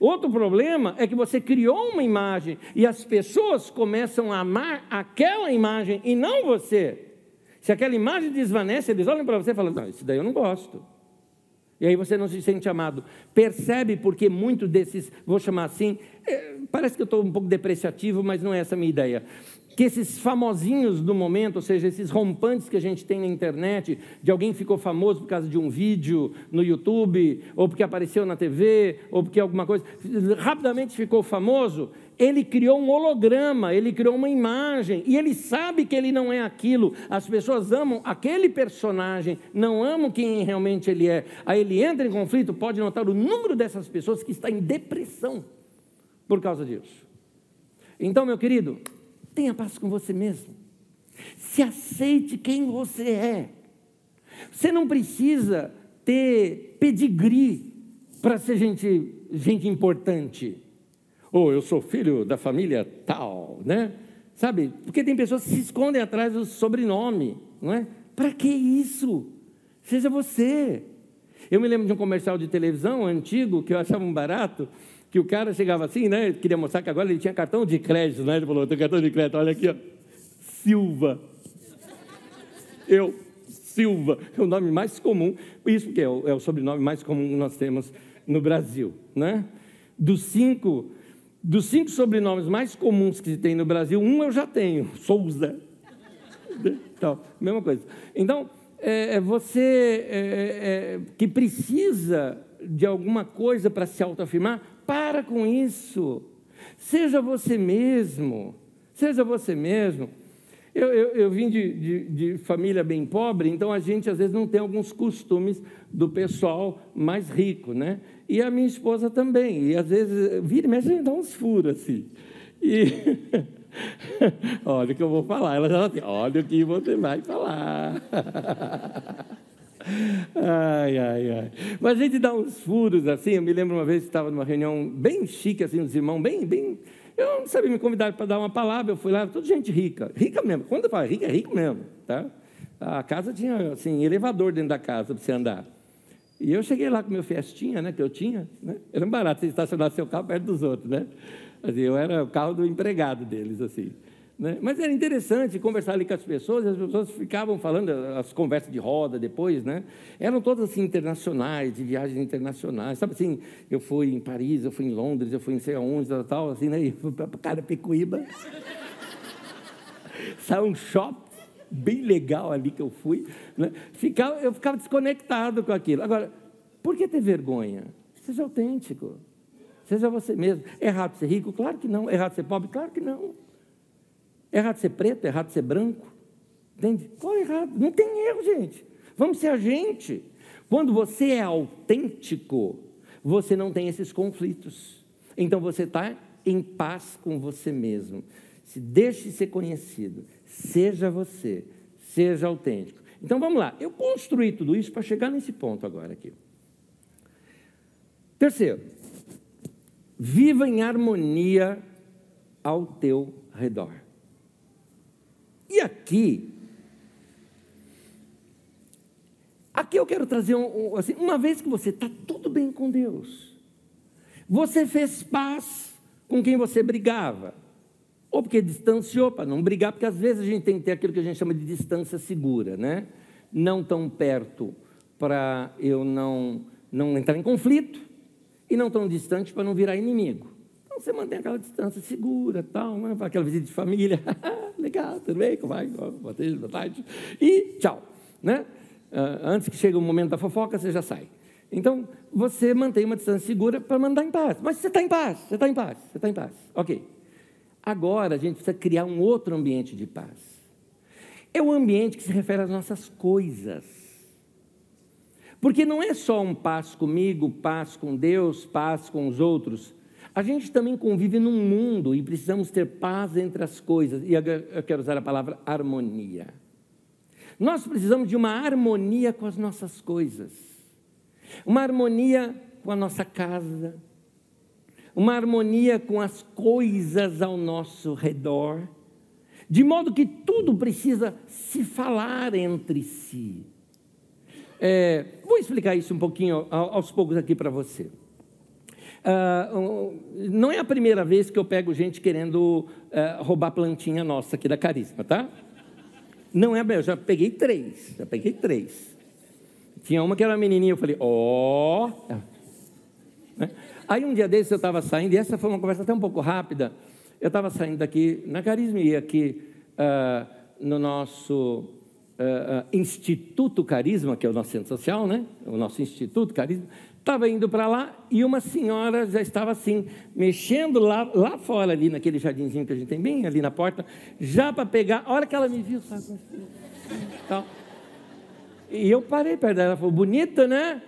Speaker 1: Outro problema é que você criou uma imagem e as pessoas começam a amar aquela imagem e não você. Se aquela imagem desvanece, eles olham para você e falam: Não, isso daí eu não gosto. E aí você não se sente amado. Percebe porque muitos desses, vou chamar assim, é, parece que eu estou um pouco depreciativo, mas não é essa a minha ideia que esses famosinhos do momento, ou seja, esses rompantes que a gente tem na internet, de alguém ficou famoso por causa de um vídeo no YouTube, ou porque apareceu na TV, ou porque alguma coisa, rapidamente ficou famoso, ele criou um holograma, ele criou uma imagem, e ele sabe que ele não é aquilo. As pessoas amam aquele personagem, não amam quem realmente ele é. Aí ele entra em conflito, pode notar o número dessas pessoas que está em depressão por causa disso. Então, meu querido, Tenha paz com você mesmo. Se aceite quem você é. Você não precisa ter pedigree para ser gente, gente importante. Ou eu sou filho da família tal, né? Sabe? Porque tem pessoas que se escondem atrás do sobrenome, não é? Para que isso? Seja você. Eu me lembro de um comercial de televisão antigo que eu achava um barato, que o cara chegava assim, né? Queria mostrar que agora ele tinha cartão de crédito, né? Ele falou: tem cartão de crédito, olha aqui, ó. Silva. Eu, Silva, é o nome mais comum, isso porque é o, é o sobrenome mais comum que nós temos no Brasil, né? Dos cinco, dos cinco sobrenomes mais comuns que tem no Brasil, um eu já tenho, Souza. Então, mesma coisa. Então, é, é você é, é, que precisa de alguma coisa para se autoafirmar, para com isso. Seja você mesmo. Seja você mesmo. Eu, eu, eu vim de, de, de, família bem pobre, então a gente às vezes não tem alguns costumes do pessoal mais rico, né? E a minha esposa também. E às vezes, vira e mexe, a gente dá uns furos assim. E. olha o que eu vou falar. Ela já assim, olha o que você vai falar. Ai, ai, ai. Mas a gente dá uns furos assim. Eu me lembro uma vez que estava numa reunião bem chique, assim, dos irmãos, bem, bem. Eu não sabia me convidar para dar uma palavra. Eu fui lá, toda gente rica. Rica mesmo. Quando eu falo rica, é rico mesmo. Tá? A casa tinha, assim, elevador dentro da casa para você andar. E eu cheguei lá com meu festinha, né, que eu tinha. Né? Era barato você estacionar seu carro perto dos outros, né? Assim, eu era o carro do empregado deles, assim. Né? Mas era interessante conversar ali com as pessoas, e as pessoas ficavam falando, as conversas de roda depois, né? eram todas assim internacionais, de viagens internacionais, sabe assim, eu fui em Paris, eu fui em Londres, eu fui em sei aonde, tal, tal assim, né? e fui para Carapicuíba, saiu um shopping bem legal ali que eu fui, né? ficava, eu ficava desconectado com aquilo. Agora, por que ter vergonha? Seja autêntico, seja você mesmo. É errado ser rico? Claro que não. É errado ser pobre? Claro que não. Errado ser preto, errado ser branco. Entende? Qual é errado? Não tem erro, gente. Vamos ser a gente. Quando você é autêntico, você não tem esses conflitos. Então você está em paz com você mesmo. Se deixe ser conhecido. Seja você. Seja autêntico. Então vamos lá. Eu construí tudo isso para chegar nesse ponto agora aqui. Terceiro, viva em harmonia ao teu redor. E aqui, aqui eu quero trazer um, um, assim, uma vez que você está tudo bem com Deus, você fez paz com quem você brigava, ou porque distanciou para não brigar, porque às vezes a gente tem que ter aquilo que a gente chama de distância segura, né? Não tão perto para eu não, não entrar em conflito, e não tão distante para não virar inimigo. Então você mantém aquela distância segura, tal, né? aquela visita de família, legal, tudo bem, como vai? Boa tarde, e tchau. Né? Uh, antes que chegue o momento da fofoca, você já sai. Então, você mantém uma distância segura para mandar em paz. Mas você está em paz, você está em paz, você está em paz. Ok. Agora a gente precisa criar um outro ambiente de paz. É o um ambiente que se refere às nossas coisas. Porque não é só um paz comigo, paz com Deus, paz com os outros. A gente também convive num mundo e precisamos ter paz entre as coisas. E eu quero usar a palavra harmonia. Nós precisamos de uma harmonia com as nossas coisas, uma harmonia com a nossa casa, uma harmonia com as coisas ao nosso redor, de modo que tudo precisa se falar entre si. É, vou explicar isso um pouquinho aos poucos aqui para você. Uh, não é a primeira vez que eu pego gente querendo uh, roubar plantinha nossa aqui da Carisma, tá? Não é, eu já peguei três, já peguei três. Tinha uma que era menininha, eu falei, ó. Oh. Né? Aí um dia desses eu estava saindo, e essa foi uma conversa até um pouco rápida. Eu estava saindo daqui na Carisma e aqui uh, no nosso uh, Instituto Carisma, que é o nosso centro social, né? O nosso Instituto Carisma. Estava indo para lá e uma senhora já estava assim, mexendo lá, lá fora, ali naquele jardinzinho que a gente tem bem ali na porta, já para pegar. A hora que ela me viu, sabe? Tal. E eu parei perto dela, ela falou: bonita, né?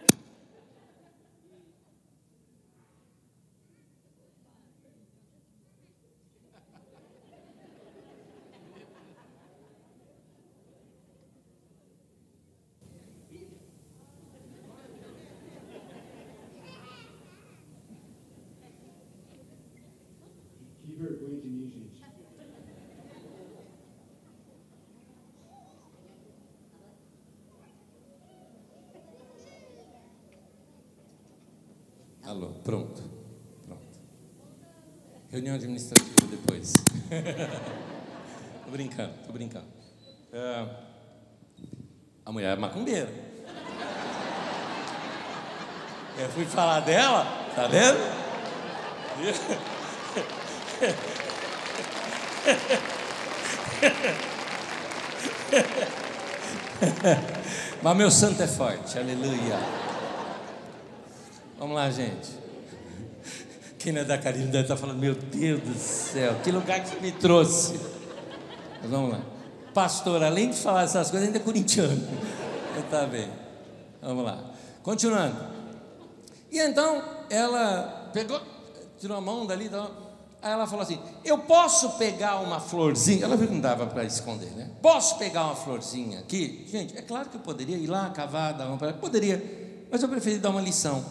Speaker 2: Reunião administrativa depois. tô brincando, tô brincando. É, a mulher é macumbeira. Eu fui falar dela, tá vendo? Mas meu santo é forte, aleluia. Vamos lá, gente. Quem não é da Karine deve estar falando, meu Deus do céu, que lugar que me trouxe. Mas vamos lá. Pastor, além de falar essas coisas, ainda é corintiano. Está bem. Vamos lá. Continuando. E então, ela pegou, tirou a mão dali, então, aí ela falou assim: Eu posso pegar uma florzinha? Ela não dava para esconder, né? Posso pegar uma florzinha aqui? Gente, é claro que eu poderia ir lá, cavar, dar uma. Poderia, mas eu preferi dar uma lição.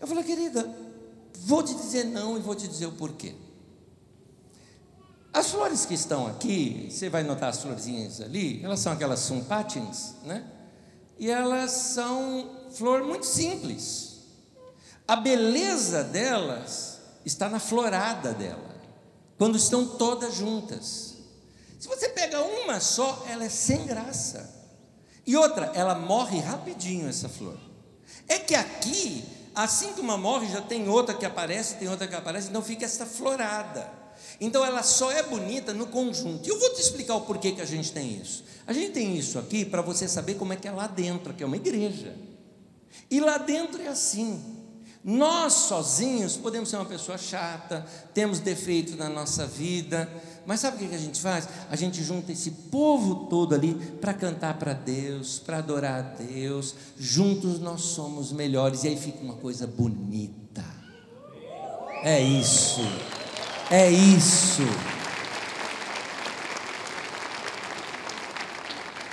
Speaker 2: Eu falei, querida, vou te dizer não e vou te dizer o porquê. As flores que estão aqui, você vai notar as florzinhas ali, elas são aquelas sumpatins, né? E elas são flor muito simples. A beleza delas está na florada dela, quando estão todas juntas. Se você pega uma só, ela é sem graça. E outra, ela morre rapidinho essa flor. É que aqui Assim que uma morre, já tem outra que aparece, tem outra que aparece, então fica essa florada. Então ela só é bonita no conjunto. E eu vou te explicar o porquê que a gente tem isso. A gente tem isso aqui para você saber como é que é lá dentro, que é uma igreja. E lá dentro é assim. Nós sozinhos podemos ser uma pessoa chata, temos defeitos na nossa vida, mas sabe o que a gente faz? A gente junta esse povo todo ali para cantar para Deus, para adorar a Deus. Juntos nós somos melhores e aí fica uma coisa bonita. É isso, é isso.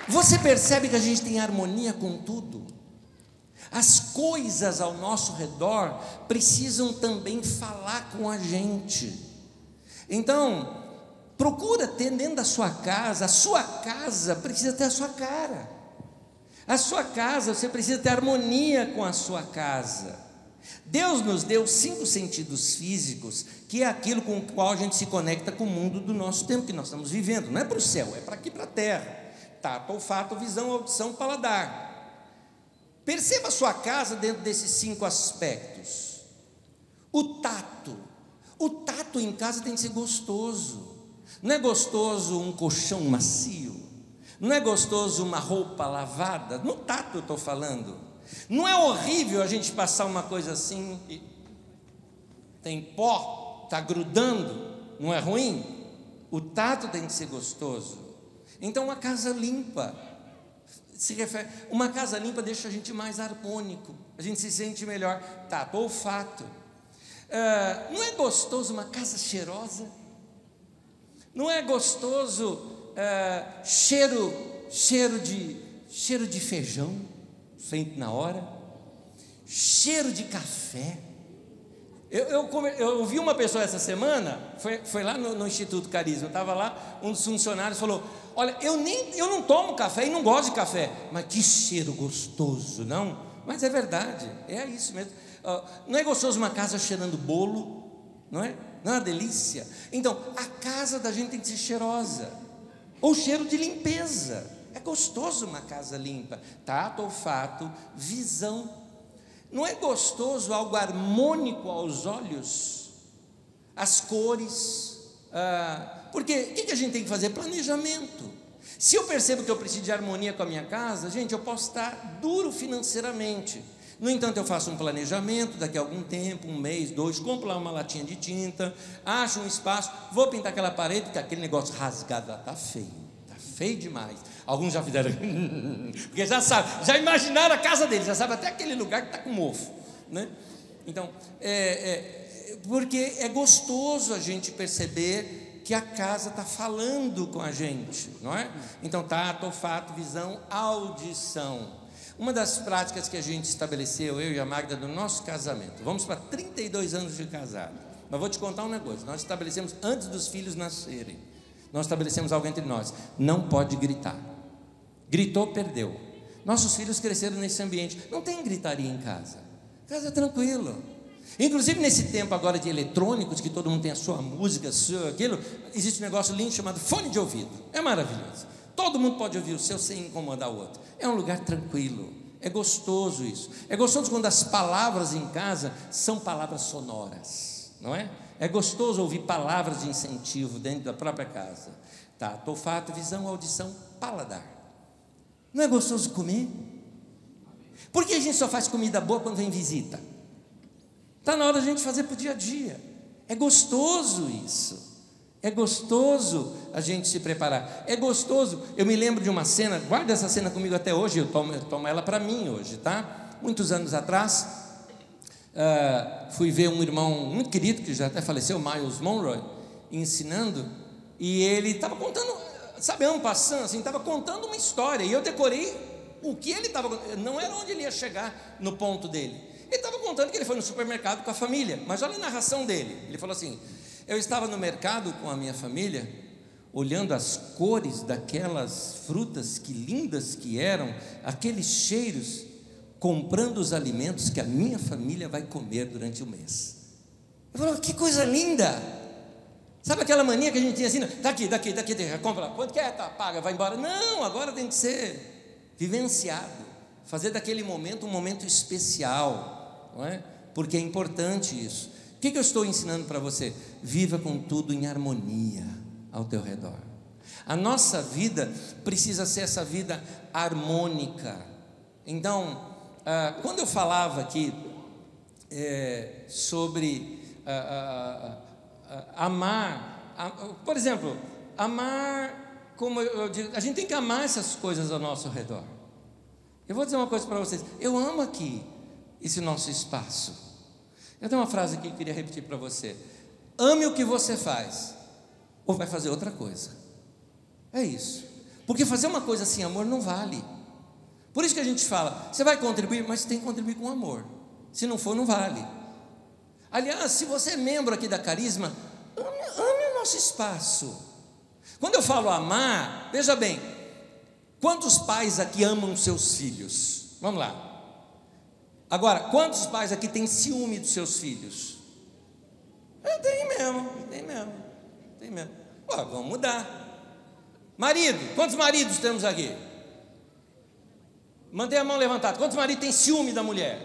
Speaker 2: Você percebe que a gente tem harmonia com tudo? As coisas ao nosso redor precisam também falar com a gente. Então, procura ter dentro da sua casa, a sua casa precisa ter a sua cara. A sua casa, você precisa ter harmonia com a sua casa. Deus nos deu cinco sentidos físicos, que é aquilo com o qual a gente se conecta com o mundo do nosso tempo que nós estamos vivendo. Não é para o céu, é para aqui, para a terra. Tato, olfato, visão, audição, paladar. Perceba a sua casa dentro desses cinco aspectos. O tato. O tato em casa tem que ser gostoso. Não é gostoso um colchão macio. Não é gostoso uma roupa lavada. No tato eu estou falando. Não é horrível a gente passar uma coisa assim e tem pó, está grudando. Não é ruim? O tato tem que ser gostoso. Então, uma casa limpa se refere. Uma casa limpa deixa a gente mais harmônico, a gente se sente melhor. Tá, olfato. Uh, não é gostoso uma casa cheirosa? Não é gostoso uh, cheiro, cheiro de, cheiro de feijão feito na hora? Cheiro de café? Eu, eu, eu ouvi uma pessoa essa semana, foi, foi lá no, no Instituto Carisma, estava lá, um dos funcionários falou: Olha, eu, nem, eu não tomo café e não gosto de café, mas que cheiro gostoso, não? Mas é verdade, é isso mesmo. Não é gostoso uma casa cheirando bolo, não é? Não é uma delícia? Então, a casa da gente tem que ser cheirosa, ou cheiro de limpeza. É gostoso uma casa limpa, tato, olfato, visão. Não é gostoso algo harmônico aos olhos? As cores, ah, porque o que a gente tem que fazer? Planejamento. Se eu percebo que eu preciso de harmonia com a minha casa, gente, eu posso estar duro financeiramente. No entanto, eu faço um planejamento, daqui a algum tempo, um mês, dois, compro lá uma latinha de tinta, acho um espaço, vou pintar aquela parede, porque aquele negócio rasgado lá está feio, está feio demais. Alguns já fizeram, porque já sabem, já imaginaram a casa deles, já sabem até aquele lugar que está com mofo. Né? Então, é, é, porque é gostoso a gente perceber que a casa está falando com a gente, não é? Então, tato, olfato, visão, audição. Uma das práticas que a gente estabeleceu, eu e a Magda, no nosso casamento, vamos para 32 anos de casado, mas vou te contar um negócio: nós estabelecemos antes dos filhos nascerem, nós estabelecemos algo entre nós: não pode gritar. Gritou, perdeu. Nossos filhos cresceram nesse ambiente, não tem gritaria em casa, casa é tranquilo. Inclusive nesse tempo agora de eletrônicos, que todo mundo tem a sua música, seu aquilo, existe um negócio lindo chamado fone de ouvido. É maravilhoso. Todo mundo pode ouvir o seu sem incomodar o outro. É um lugar tranquilo. É gostoso isso. É gostoso quando as palavras em casa são palavras sonoras, não é? É gostoso ouvir palavras de incentivo dentro da própria casa. Tá, olfato, visão, audição, paladar. Não é gostoso comer? Por que a gente só faz comida boa quando vem visita? Está na hora de a gente fazer para o dia a dia. É gostoso isso. É gostoso a gente se preparar. É gostoso. Eu me lembro de uma cena, guarda essa cena comigo até hoje, eu tomo, eu tomo ela para mim hoje, tá? Muitos anos atrás, uh, fui ver um irmão muito querido, que já até faleceu, Miles Monroe, ensinando, e ele estava contando, sabe, passando, assim, estava contando uma história, e eu decorei o que ele estava, não era onde ele ia chegar no ponto dele. Ele estava contando que ele foi no supermercado com a família, mas olha a narração dele. Ele falou assim: Eu estava no mercado com a minha família, olhando as cores daquelas frutas, que lindas que eram, aqueles cheiros, comprando os alimentos que a minha família vai comer durante o mês. Ele falou: Que coisa linda! Sabe aquela mania que a gente tinha assim? Daqui, daqui, daqui, daqui compra, quanto quer, tá, paga, vai embora. Não, agora tem que ser vivenciado, fazer daquele momento um momento especial não é? Porque é importante isso. O que, que eu estou ensinando para você? Viva com tudo em harmonia ao teu redor. A nossa vida precisa ser essa vida harmônica. Então, ah, quando eu falava aqui é, sobre ah, ah, ah, amar, a, por exemplo, amar, como eu digo, a gente tem que amar essas coisas ao nosso redor. Eu vou dizer uma coisa para vocês, eu amo aqui esse nosso espaço. Eu tenho uma frase que eu queria repetir para você: ame o que você faz, ou vai fazer outra coisa. É isso. Porque fazer uma coisa sem amor não vale. Por isso que a gente fala, você vai contribuir, mas tem que contribuir com amor. Se não for, não vale. Aliás, se você é membro aqui da Carisma, ame, ame o nosso espaço. Quando eu falo amar, veja bem, quantos pais aqui amam seus filhos? Vamos lá. Agora, quantos pais aqui têm ciúme dos seus filhos? É, tem mesmo, tem mesmo, tem mesmo. Pô, vamos mudar. Marido, quantos maridos temos aqui? Mantém a mão levantada. Quantos maridos têm ciúme da mulher?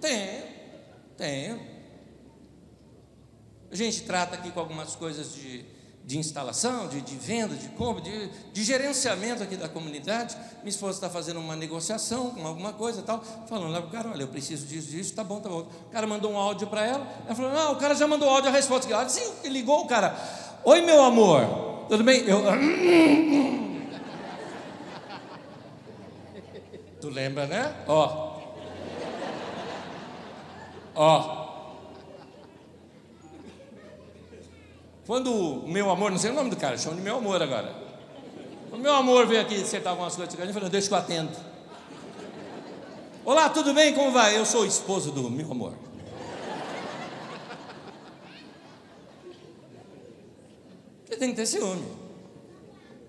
Speaker 2: Tem, tem. A gente trata aqui com algumas coisas de, de instalação, de, de venda, de compra, de, de, gerenciamento aqui da comunidade. Minha esposa está fazendo uma negociação com alguma coisa e tal, falando lá para o cara, olha, eu preciso disso, disso, tá bom, tá bom. O cara mandou um áudio para ela, ela falou, não, o cara já mandou áudio, a resposta. Ela disse, sim, ligou o cara, oi meu amor, tudo bem? Eu... Tu lembra, né? Ó, Ó. Quando o meu amor, não sei o nome do cara, chama de meu amor agora. O meu amor veio aqui acertar algumas coisas, ele falou, deixa que eu atendo. Olá, tudo bem? Como vai? Eu sou o esposo do meu amor. Você tem que ter ciúme.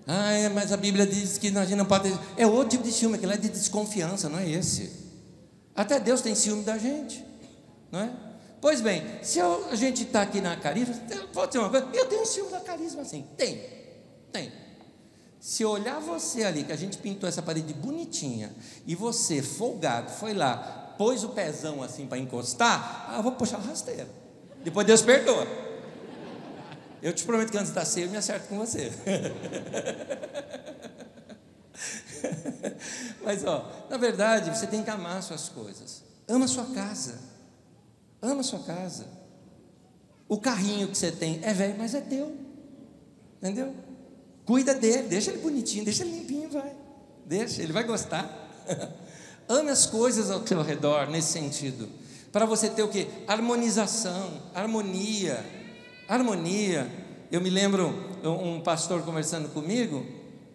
Speaker 2: Ah, é, mas a Bíblia diz que a gente não pode ter. É outro tipo de ciúme, aquele é de desconfiança, não é esse. Até Deus tem ciúme da gente. Não é? Pois bem, se eu, a gente está aqui na carisma, pode ser uma coisa, eu tenho ciúme da carisma assim. Tem, tem. Se olhar você ali, que a gente pintou essa parede bonitinha, e você, folgado, foi lá, pôs o pezão assim para encostar, ah, eu vou puxar a rasteira. Depois Deus perdoa. Eu te prometo que antes da ceia eu me acerto com você. Mas, ó, na verdade, você tem que amar suas coisas. Ama a sua casa. Ama sua casa. O carrinho que você tem é velho, mas é teu. Entendeu? Cuida dele, deixa ele bonitinho, deixa ele limpinho, vai. Deixa, ele vai gostar. Ame as coisas ao seu redor nesse sentido. Para você ter o que? Harmonização, harmonia. Harmonia. Eu me lembro um pastor conversando comigo,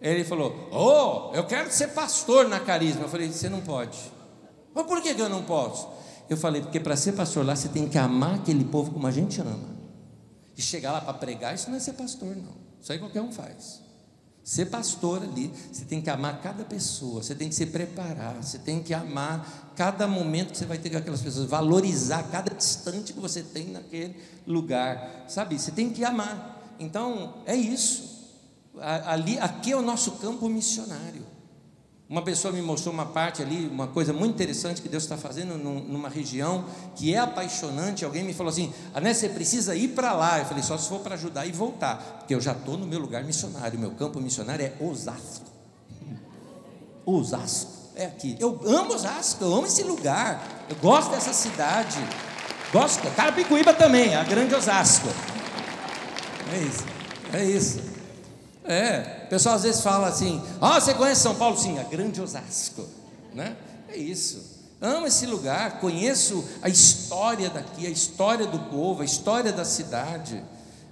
Speaker 2: ele falou: Oh, eu quero ser pastor na carisma. Eu falei: Você não pode. Mas por que eu não posso? Eu falei, porque para ser pastor lá você tem que amar aquele povo como a gente ama. E chegar lá para pregar, isso não é ser pastor, não. Isso aí qualquer um faz. Ser pastor ali, você tem que amar cada pessoa, você tem que se preparar, você tem que amar cada momento que você vai ter com aquelas pessoas, valorizar cada instante que você tem naquele lugar, sabe? Você tem que amar. Então, é isso. Ali, aqui é o nosso campo missionário. Uma pessoa me mostrou uma parte ali, uma coisa muito interessante que Deus está fazendo numa região que é apaixonante. Alguém me falou assim: Anés, você precisa ir para lá. Eu falei: só se for para ajudar e voltar, porque eu já estou no meu lugar missionário. Meu campo missionário é Osasco. Osasco, é aqui. Eu amo Osasco, eu amo esse lugar. Eu gosto dessa cidade. Gosto. Carapicuíba também, a grande Osasco. É isso, é isso. É, o pessoal às vezes fala assim: Ah, você conhece São Paulo? Sim, a grande Osasco, né? É isso. Amo esse lugar, conheço a história daqui, a história do povo, a história da cidade,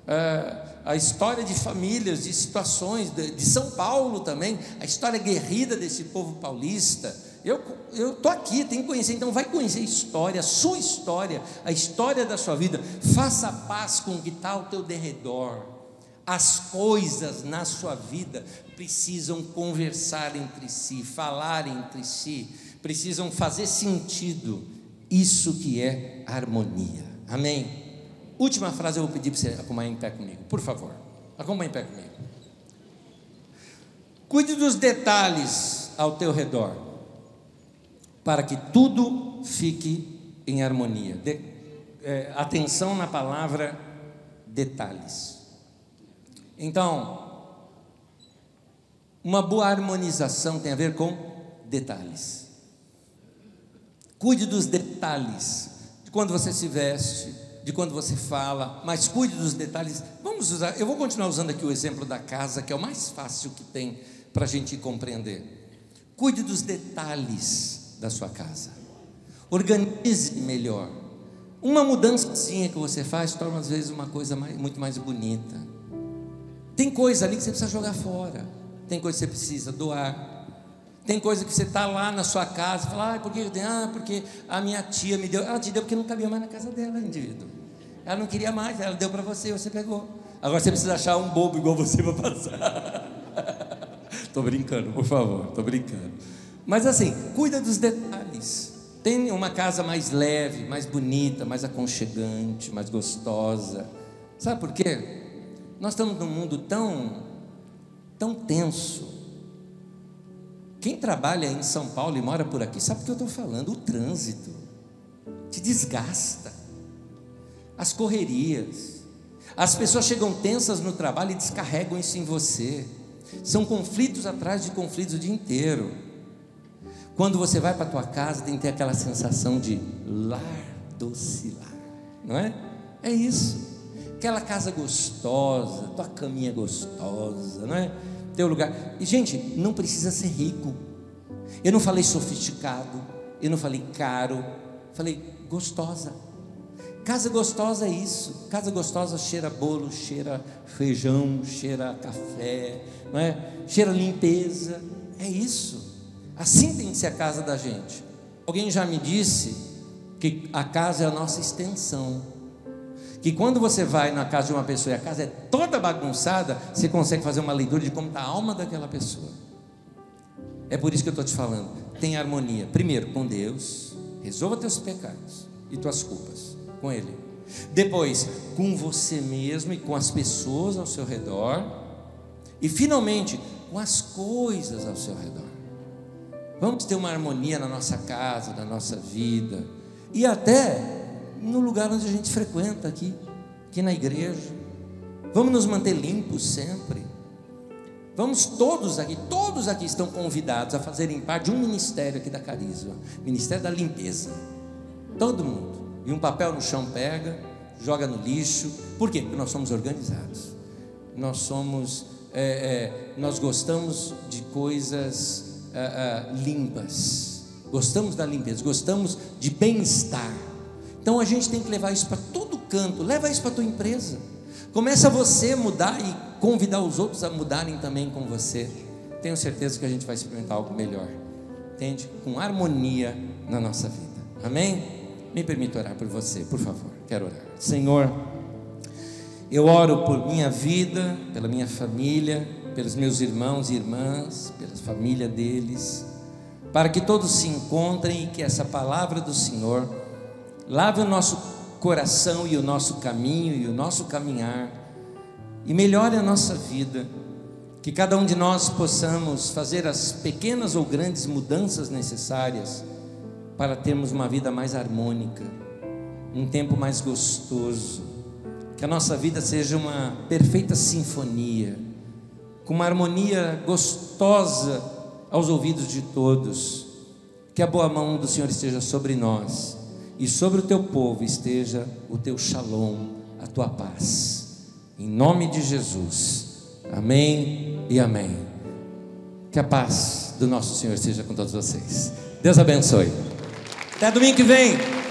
Speaker 2: é, a história de famílias, de situações, de, de São Paulo também, a história guerrida desse povo paulista. Eu estou aqui, tenho que conhecer, então vai conhecer a história, a sua história, a história da sua vida. Faça paz com o que está ao teu derredor. As coisas na sua vida precisam conversar entre si, falar entre si, precisam fazer sentido. Isso que é harmonia. Amém? Última frase eu vou pedir para você acompanhar em pé comigo, por favor. Acompanhe em pé comigo. Cuide dos detalhes ao teu redor, para que tudo fique em harmonia. De, é, atenção na palavra detalhes. Então, uma boa harmonização tem a ver com detalhes. Cuide dos detalhes, de quando você se veste, de quando você fala, mas cuide dos detalhes. Vamos usar, eu vou continuar usando aqui o exemplo da casa, que é o mais fácil que tem para a gente compreender. Cuide dos detalhes da sua casa. Organize melhor. Uma mudançazinha que você faz torna às vezes uma coisa mais, muito mais bonita. Tem coisa ali que você precisa jogar fora. Tem coisa que você precisa doar. Tem coisa que você está lá na sua casa fala, ah, por que Ah, porque a minha tia me deu. Ela te deu porque não cabia mais na casa dela, indivíduo. Ela não queria mais, ela deu para você, você pegou. Agora você precisa achar um bobo igual você para passar. Estou brincando, por favor, estou brincando. Mas assim, cuida dos detalhes. Tem uma casa mais leve, mais bonita, mais aconchegante, mais gostosa. Sabe por quê? Nós estamos num mundo tão, tão tenso quem trabalha em São Paulo e mora por aqui sabe o que eu estou falando. O trânsito te desgasta, as correrias, as pessoas chegam tensas no trabalho e descarregam isso em você. São conflitos atrás de conflitos o dia inteiro. Quando você vai para a tua casa, tem que ter aquela sensação de lar doce lar, não é? É isso. Aquela casa gostosa, tua caminha gostosa, não é? teu lugar. E, gente, não precisa ser rico. Eu não falei sofisticado, eu não falei caro, falei gostosa. Casa gostosa é isso. Casa gostosa cheira bolo, cheira feijão, cheira café, não é? Cheira limpeza. É isso. Assim tem que ser a casa da gente. Alguém já me disse que a casa é a nossa extensão que quando você vai na casa de uma pessoa e a casa é toda bagunçada, você consegue fazer uma leitura de como está a alma daquela pessoa. É por isso que eu estou te falando. Tem harmonia. Primeiro, com Deus. Resolva teus pecados e tuas culpas com Ele. Depois, com você mesmo e com as pessoas ao seu redor. E finalmente, com as coisas ao seu redor. Vamos ter uma harmonia na nossa casa, na nossa vida. E até no lugar onde a gente frequenta aqui, aqui na igreja. Vamos nos manter limpos sempre. Vamos todos aqui, todos aqui estão convidados a fazerem parte de um ministério aqui da Carisma, Ministério da Limpeza. Todo mundo. E um papel no chão pega, joga no lixo. Por quê? Porque nós somos organizados. Nós somos, é, é, nós gostamos de coisas é, é limpas. Gostamos da limpeza, gostamos de bem-estar. Então a gente tem que levar isso para todo canto. Leva isso para a tua empresa. Começa você mudar e convidar os outros a mudarem também com você. Tenho certeza que a gente vai experimentar algo melhor. Entende? Com harmonia na nossa vida. Amém? Me permita orar por você, por favor. Quero orar. Senhor, eu oro por minha vida, pela minha família, pelos meus irmãos e irmãs, pela família deles, para que todos se encontrem e que essa palavra do Senhor Lave o nosso coração e o nosso caminho e o nosso caminhar e melhore a nossa vida. Que cada um de nós possamos fazer as pequenas ou grandes mudanças necessárias para termos uma vida mais harmônica, um tempo mais gostoso. Que a nossa vida seja uma perfeita sinfonia, com uma harmonia gostosa aos ouvidos de todos. Que a boa mão do Senhor esteja sobre nós e sobre o teu povo esteja o teu shalom, a tua paz. Em nome de Jesus. Amém e amém. Que a paz do nosso Senhor esteja com todos vocês. Deus abençoe. Até domingo que vem.